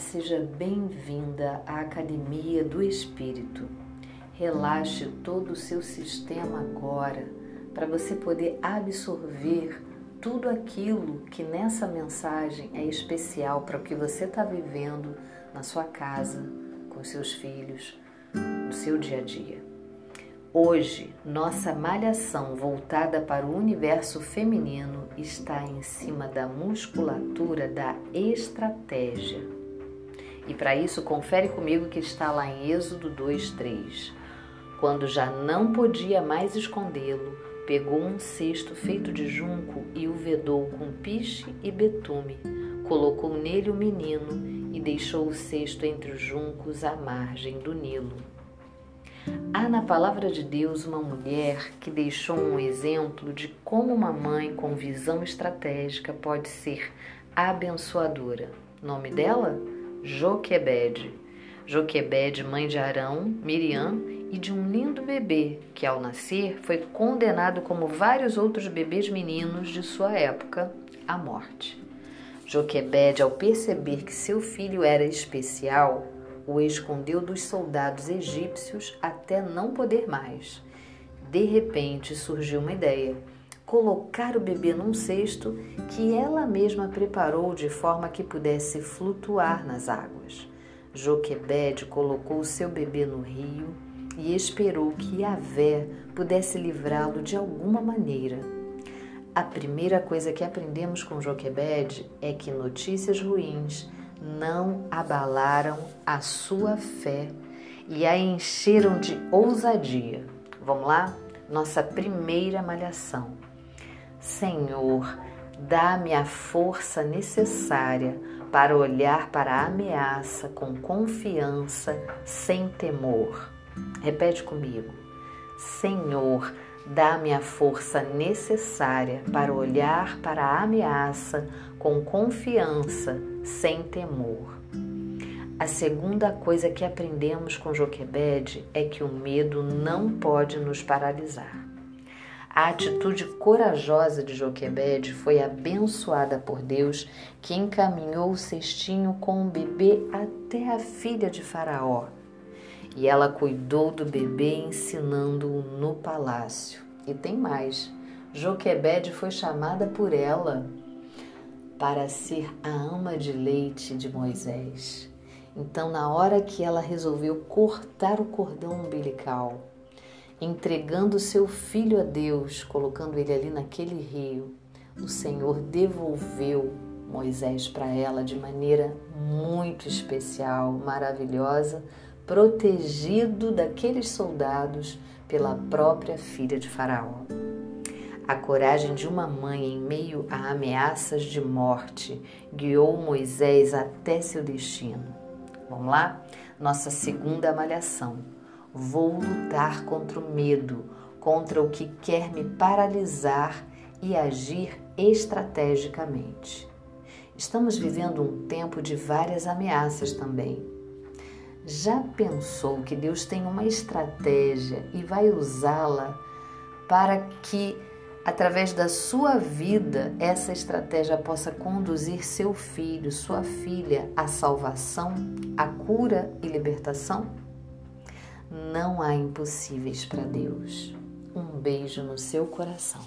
seja bem-vinda à Academia do Espírito. Relaxe todo o seu sistema agora para você poder absorver tudo aquilo que nessa mensagem é especial para o que você está vivendo na sua casa, com seus filhos, no seu dia a dia. Hoje, nossa malhação voltada para o universo feminino está em cima da musculatura da estratégia. E para isso, confere comigo que está lá em Êxodo 2:3. Quando já não podia mais escondê-lo, pegou um cesto feito de junco e o vedou com piche e betume. Colocou nele o menino e deixou o cesto entre os juncos à margem do Nilo. Há na palavra de Deus uma mulher que deixou um exemplo de como uma mãe com visão estratégica pode ser abençoadora. Nome dela? Joquebede. Joquebede, mãe de Arão, Miriam e de um lindo bebê que, ao nascer, foi condenado, como vários outros bebês meninos de sua época, à morte. Joquebede, ao perceber que seu filho era especial, o escondeu dos soldados egípcios até não poder mais. De repente surgiu uma ideia: colocar o bebê num cesto que ela mesma preparou de forma que pudesse flutuar nas águas. Joquebede colocou seu bebê no rio e esperou que Yahvé pudesse livrá-lo de alguma maneira. A primeira coisa que aprendemos com Joquebede é que notícias ruins não abalaram a sua fé e a encheram de ousadia. Vamos lá? Nossa primeira malhação. Senhor, dá-me a força necessária para olhar para a ameaça com confiança, sem temor. Repete comigo. Senhor, dá-me a força necessária para olhar para a ameaça com confiança, sem temor. A segunda coisa que aprendemos com Joquebede é que o medo não pode nos paralisar. A atitude corajosa de Joquebede foi abençoada por Deus, que encaminhou o cestinho com o bebê até a filha de Faraó. E ela cuidou do bebê, ensinando-o no palácio. E tem mais: Joquebede foi chamada por ela para ser a ama de leite de Moisés. Então, na hora que ela resolveu cortar o cordão umbilical, entregando seu filho a Deus, colocando ele ali naquele rio, o Senhor devolveu Moisés para ela de maneira muito especial, maravilhosa, protegido daqueles soldados pela própria filha de Faraó. A coragem de uma mãe em meio a ameaças de morte guiou Moisés até seu destino. Vamos lá? Nossa segunda malhação. Vou lutar contra o medo, contra o que quer me paralisar e agir estrategicamente. Estamos vivendo um tempo de várias ameaças também. Já pensou que Deus tem uma estratégia e vai usá-la para que através da sua vida, essa estratégia possa conduzir seu filho, sua filha à salvação, à cura e libertação? Não há impossíveis para Deus. Um beijo no seu coração.